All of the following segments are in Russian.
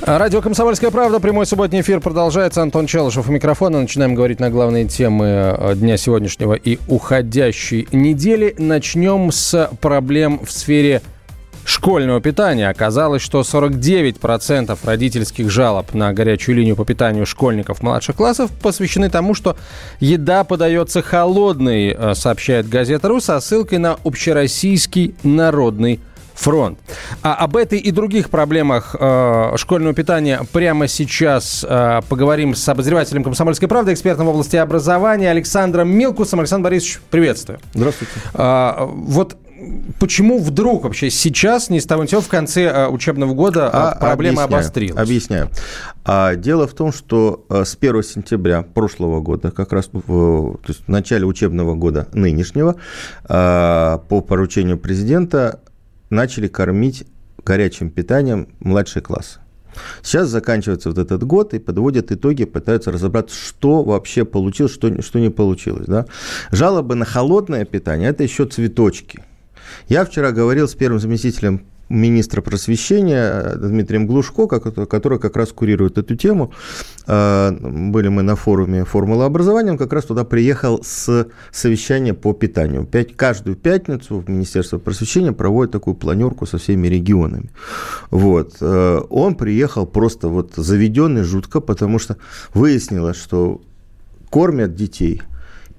Радио «Комсомольская правда». Прямой субботний эфир продолжается. Антон Челышев у микрофона. Начинаем говорить на главные темы э, дня сегодняшнего и уходящей недели. Начнем с проблем в сфере школьного питания. Оказалось, что 49% родительских жалоб на горячую линию по питанию школьников младших классов посвящены тому, что еда подается холодной, э, сообщает газета «Ру» со ссылкой на общероссийский народный фронт. А об этой и других проблемах э, школьного питания прямо сейчас э, поговорим с обозревателем «Комсомольской правды», экспертом в области образования Александром Милкусом. Александр Борисович, приветствую. Здравствуйте. А, вот почему вдруг вообще сейчас, не с того ни сего, в конце э, учебного года а, проблема объясняю, обострилась? Объясняю. А, дело в том, что э, с 1 сентября прошлого года, как раз в, то есть в начале учебного года нынешнего, а, по поручению президента начали кормить горячим питанием младший класс. Сейчас заканчивается вот этот год и подводят итоги, пытаются разобраться, что вообще получилось, что, что не получилось. Да? Жалобы на холодное питание – это еще цветочки. Я вчера говорил с первым заместителем министра просвещения Дмитрием Глушко, который как раз курирует эту тему. А, были мы на форуме «Формула образования», он как раз туда приехал с совещания по питанию. Пять, каждую пятницу в Министерство просвещения проводит такую планерку со всеми регионами. Вот. А, он приехал просто вот заведенный жутко, потому что выяснилось, что кормят детей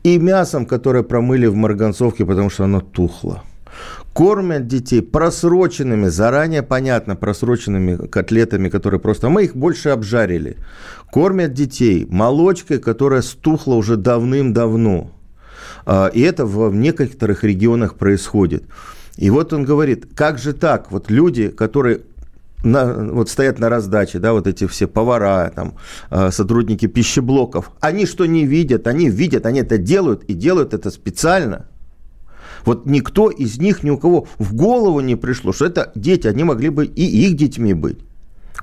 и мясом, которое промыли в марганцовке, потому что оно тухло кормят детей просроченными, заранее понятно, просроченными котлетами, которые просто... Мы их больше обжарили. Кормят детей молочкой, которая стухла уже давным-давно. А, и это в некоторых регионах происходит. И вот он говорит, как же так? Вот люди, которые на, вот стоят на раздаче, да, вот эти все повара, там, а, сотрудники пищеблоков, они что не видят? Они видят, они это делают и делают это специально – вот никто из них, ни у кого в голову не пришло, что это дети, они могли бы и их детьми быть.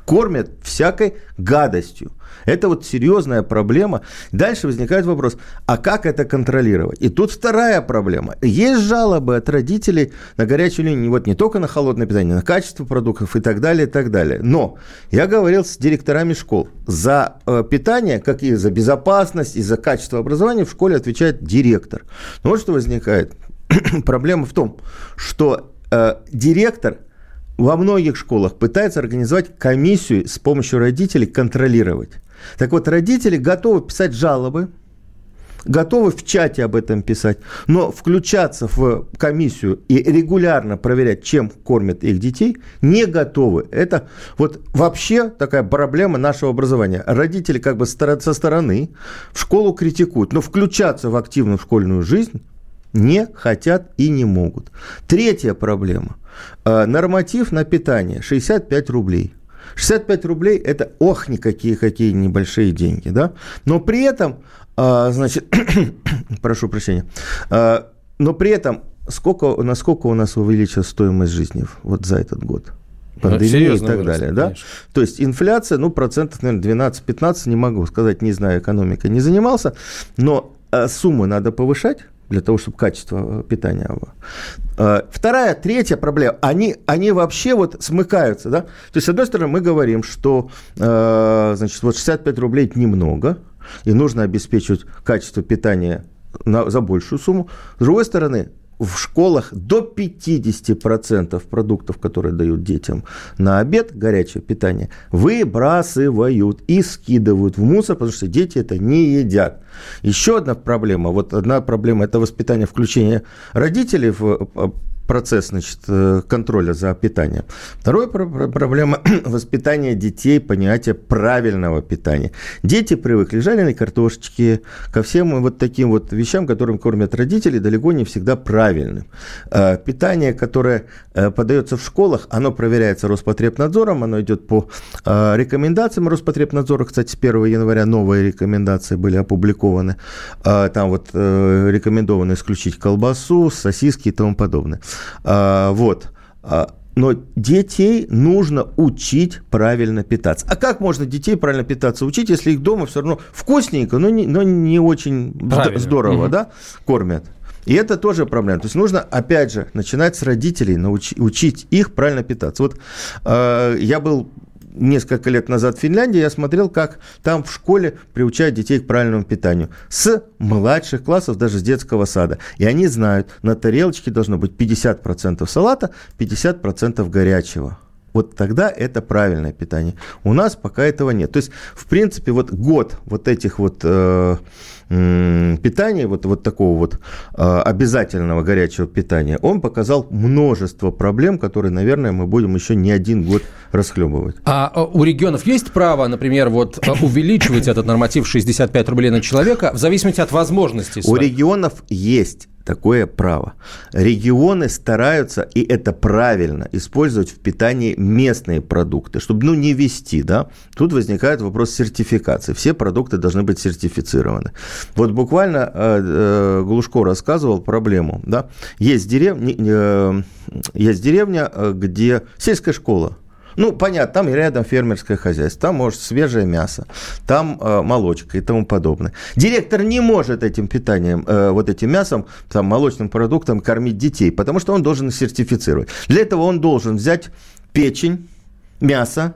Кормят всякой гадостью. Это вот серьезная проблема. Дальше возникает вопрос, а как это контролировать? И тут вторая проблема. Есть жалобы от родителей на горячую линию, вот не только на холодное питание, на качество продуктов и так далее, и так далее. Но я говорил с директорами школ. За э, питание, как и за безопасность, и за качество образования в школе отвечает директор. Но вот что возникает. проблема в том, что э, директор во многих школах пытается организовать комиссию с помощью родителей контролировать. Так вот, родители готовы писать жалобы, готовы в чате об этом писать, но включаться в комиссию и регулярно проверять, чем кормят их детей, не готовы. Это вот вообще такая проблема нашего образования. Родители как бы со стороны в школу критикуют, но включаться в активную школьную жизнь не хотят и не могут. Третья проблема. Э, норматив на питание 65 рублей. 65 рублей – это ох, никакие какие небольшие деньги, да? Но при этом, э, значит, прошу прощения, э, но при этом сколько, насколько у нас увеличилась стоимость жизни вот за этот год? Ну, пандемия и так вырос, далее. Да? То есть инфляция, ну, процентов, наверное, 12-15, не могу сказать, не знаю, экономикой не занимался, но суммы надо повышать, для того, чтобы качество э, питания было. Э, вторая, третья проблема, они, они вообще вот смыкаются, да? То есть, с одной стороны, мы говорим, что, э, значит, вот 65 рублей – это немного, и нужно обеспечивать качество питания на, за большую сумму. С другой стороны, в школах до 50% продуктов, которые дают детям на обед, горячее питание, выбрасывают и скидывают в мусор, потому что дети это не едят. Еще одна проблема, вот одна проблема – это воспитание, включение родителей в процесс значит, э, контроля за питанием. Вторая проблема – воспитания детей, понятие правильного питания. Дети привыкли к жареной картошечке, ко всем вот таким вот вещам, которым кормят родители, далеко не всегда правильным. Э, питание, которое э, подается в школах, оно проверяется Роспотребнадзором, оно идет по рекомендациям Роспотребнадзора. Кстати, с 1 января новые рекомендации были опубликованы. Там вот рекомендовано исключить колбасу, сосиски и тому подобное. А, вот. А, но детей нужно учить правильно питаться. А как можно детей правильно питаться учить, если их дома все равно вкусненько, но не, но не очень правильно. здорово угу. да, кормят? И это тоже проблема. То есть нужно, опять же, начинать с родителей, научить, учить их правильно питаться. Вот э, я был несколько лет назад в Финляндии, я смотрел, как там в школе приучают детей к правильному питанию. С младших классов, даже с детского сада. И они знают, на тарелочке должно быть 50% салата, 50% горячего. Вот тогда это правильное питание. У нас пока этого нет. То есть, в принципе, вот год вот этих вот э, питания, вот, вот такого вот а, обязательного горячего питания, он показал множество проблем, которые, наверное, мы будем еще не один год расхлебывать. А, а у регионов есть право, например, вот а, увеличивать этот норматив 65 рублей на человека в зависимости от возможностей? У регионов есть такое право. Регионы стараются, и это правильно, использовать в питании местные продукты, чтобы ну, не вести. Да? Тут возникает вопрос сертификации. Все продукты должны быть сертифицированы. Вот буквально э, э, Глушко рассказывал проблему. Да? Есть, деревня, э, есть деревня, э, где сельская школа, ну, понятно, там рядом фермерское хозяйство, там, может, свежее мясо, там э, молочка и тому подобное. Директор не может этим питанием, э, вот этим мясом, там, молочным продуктом кормить детей, потому что он должен сертифицировать. Для этого он должен взять печень, мясо,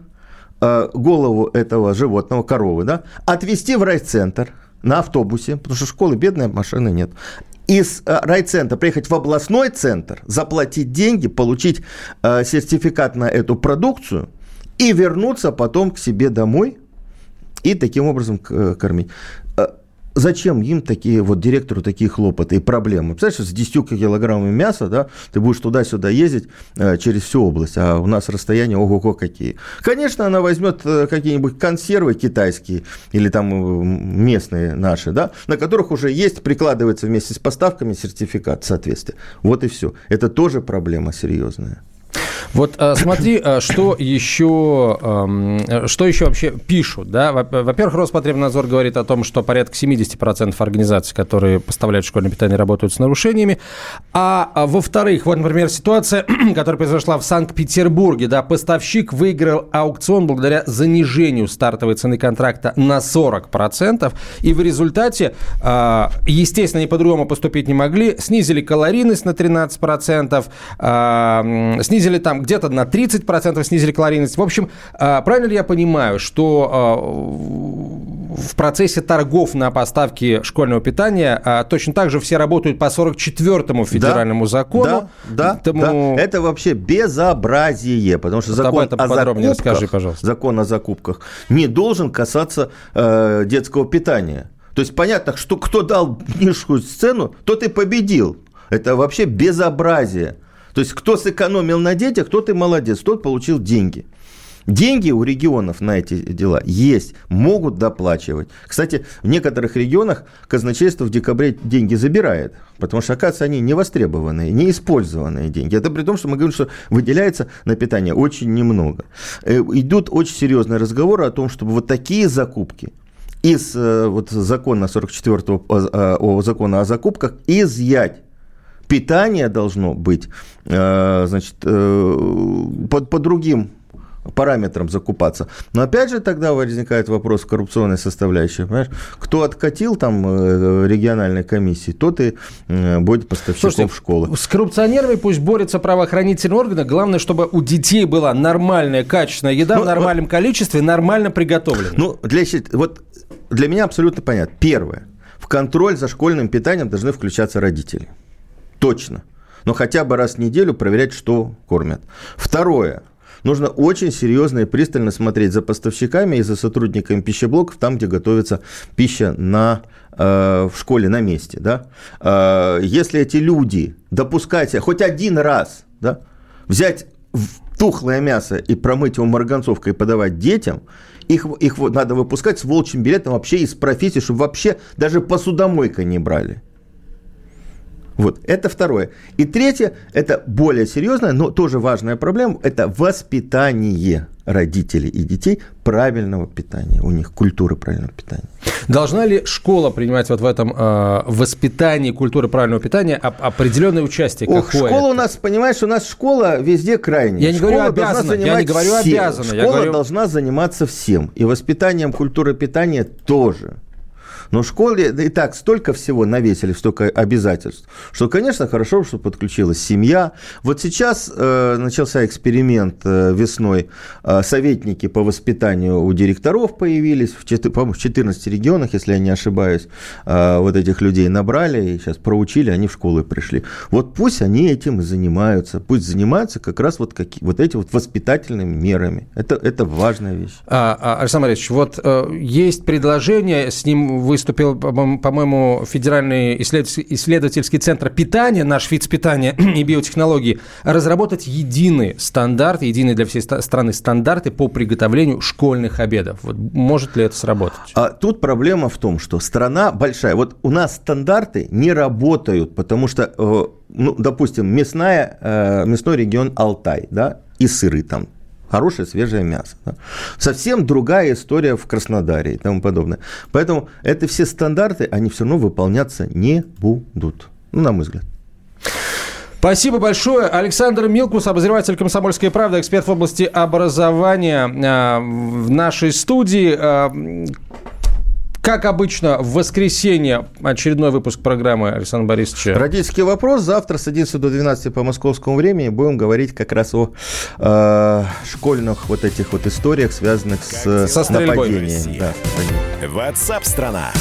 э, голову этого животного, коровы, да, отвезти в райцентр на автобусе, потому что школы бедные, машины нет, из э, райцентра приехать в областной центр, заплатить деньги, получить э, сертификат на эту продукцию и вернуться потом к себе домой и таким образом э, кормить зачем им такие, вот директору такие хлопоты и проблемы? Представляешь, с 10 килограммами мяса, да, ты будешь туда-сюда ездить э, через всю область, а у нас расстояние ого-го какие. Конечно, она возьмет э, какие-нибудь консервы китайские или там э, местные наши, да, на которых уже есть, прикладывается вместе с поставками сертификат соответствия. Вот и все. Это тоже проблема серьезная. Вот э, смотри, э, что еще, эм, что еще вообще пишут, да? Во-первых, Роспотребнадзор говорит о том, что порядка 70% организаций, которые поставляют школьное питание, работают с нарушениями. А, а во-вторых, вот, например, ситуация, которая произошла в Санкт-Петербурге, да, поставщик выиграл аукцион благодаря занижению стартовой цены контракта на 40%, и в результате, э, естественно, они по-другому поступить не могли, снизили калорийность на 13%, снизили там где-то на 30% снизили калорийность. В общем, а, правильно ли я понимаю, что а, в процессе торгов на поставки школьного питания а, точно так же все работают по 44-му федеральному да, закону? Да, Тому... да. Это вообще безобразие, потому что закон о закупках, расскажи, пожалуйста. закон о закупках не должен касаться э, детского питания. То есть понятно, что кто дал низкую цену, тот и победил. Это вообще безобразие. То есть кто сэкономил на детях, тот и молодец, тот получил деньги. Деньги у регионов на эти дела есть, могут доплачивать. Кстати, в некоторых регионах казначейство в декабре деньги забирает, потому что, оказывается, они не востребованные, не использованные деньги. Это при том, что мы говорим, что выделяется на питание очень немного. Э, идут очень серьезные разговоры о том, чтобы вот такие закупки из э, вот, закона 44 о закона о закупках изъять питание должно быть, э, значит, э, по, по другим параметрам закупаться. Но опять же тогда возникает вопрос коррупционной составляющей. Понимаешь? Кто откатил там э, региональной комиссии, тот и будет поставщиком Слушайте, школы. С коррупционерами пусть борются правоохранительные органы. Главное, чтобы у детей была нормальная, качественная еда ну, в нормальном вот, количестве, нормально приготовленная. Ну, для, вот для меня абсолютно понятно. Первое. В контроль за школьным питанием должны включаться родители точно. Но хотя бы раз в неделю проверять, что кормят. Второе. нужно очень серьезно и пристально смотреть за поставщиками и за сотрудниками пищеблоков, там, где готовится пища на э, в школе на месте, да, э, если эти люди допускать хоть один раз, да, взять тухлое мясо и промыть его марганцовкой и подавать детям, их, их надо выпускать с волчьим билетом вообще из профессии, чтобы вообще даже посудомойка не брали. Вот, это второе. И третье, это более серьезная, но тоже важная проблема, это воспитание родителей и детей правильного питания, у них культуры правильного питания. Должна ли школа принимать вот в этом э, воспитании культуры правильного питания определенное участие? Ох, школа это? у нас, понимаешь, у нас школа везде крайняя. Я не школа говорю обязана, я не говорю всем. обязана. Школа говорю... должна заниматься всем, и воспитанием культуры питания тоже. Но в школе и так столько всего навесили, столько обязательств, что, конечно, хорошо, что подключилась семья. Вот сейчас э, начался эксперимент э, весной. Э, советники по воспитанию у директоров появились, в, в 14 регионах, если я не ошибаюсь, э, вот этих людей набрали и сейчас проучили, они в школы пришли. Вот пусть они этим и занимаются, пусть занимаются как раз вот, какие, вот эти вот воспитательными мерами. Это, это важная вещь. А, а, Александр Борисович, вот э, есть предложение, с ним вы выступил, по-моему, Федеральный исследовательский центр питания, наш вид питания и биотехнологии, разработать единый стандарт, единый для всей страны стандарты по приготовлению школьных обедов. Вот может ли это сработать? А тут проблема в том, что страна большая. Вот у нас стандарты не работают, потому что, э, ну, допустим, мясная, э, мясной регион Алтай, да, и сыры там хорошее свежее мясо. Да. Совсем другая история в Краснодаре и тому подобное. Поэтому это все стандарты, они все равно выполняться не будут. Ну, на мой взгляд. Спасибо большое. Александр Милкус, обозреватель «Комсомольской правды», эксперт в области образования а, в нашей студии. Как обычно, в воскресенье очередной выпуск программы Александра Борисовича. Родительский вопрос. Завтра с 11 до 12 по московскому времени будем говорить как раз о э, школьных вот этих вот историях, связанных с, Со нападением. Да, WhatsApp страна.